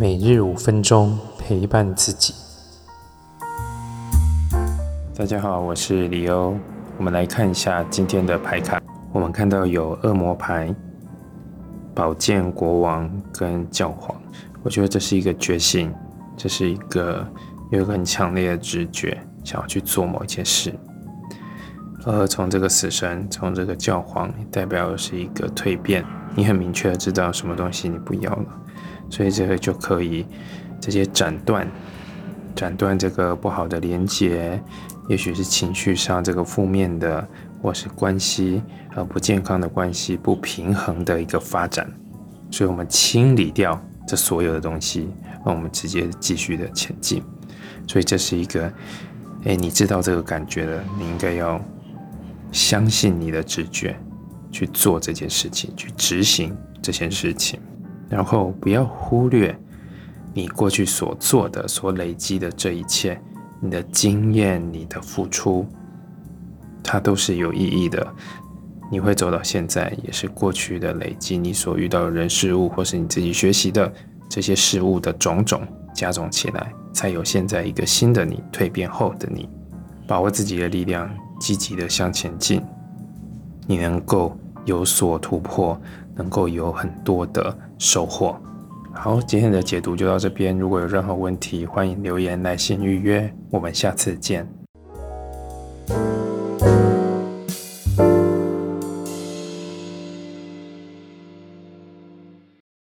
每日五分钟陪伴自己。大家好，我是李欧。我们来看一下今天的牌卡。我们看到有恶魔牌、宝剑国王跟教皇。我觉得这是一个决心，这是一个有一个很强烈的直觉，想要去做某一件事。而从这个死神，从这个教皇，代表的是一个蜕变。你很明确的知道什么东西你不要了，所以这个就可以直接斩断，斩断这个不好的连接，也许是情绪上这个负面的，或是关系呃不健康的关系，不平衡的一个发展。所以我们清理掉这所有的东西，让我们直接继续的前进。所以这是一个，哎，你知道这个感觉的，你应该要。相信你的直觉，去做这件事情，去执行这件事情，然后不要忽略你过去所做的、所累积的这一切，你的经验、你的付出，它都是有意义的。你会走到现在，也是过去的累积，你所遇到的人事物，或是你自己学习的这些事物的种种加总起来，才有现在一个新的你蜕变后的你。把握自己的力量。积极的向前进，你能够有所突破，能够有很多的收获。好，今天的解读就到这边。如果有任何问题，欢迎留言来信预约。我们下次见。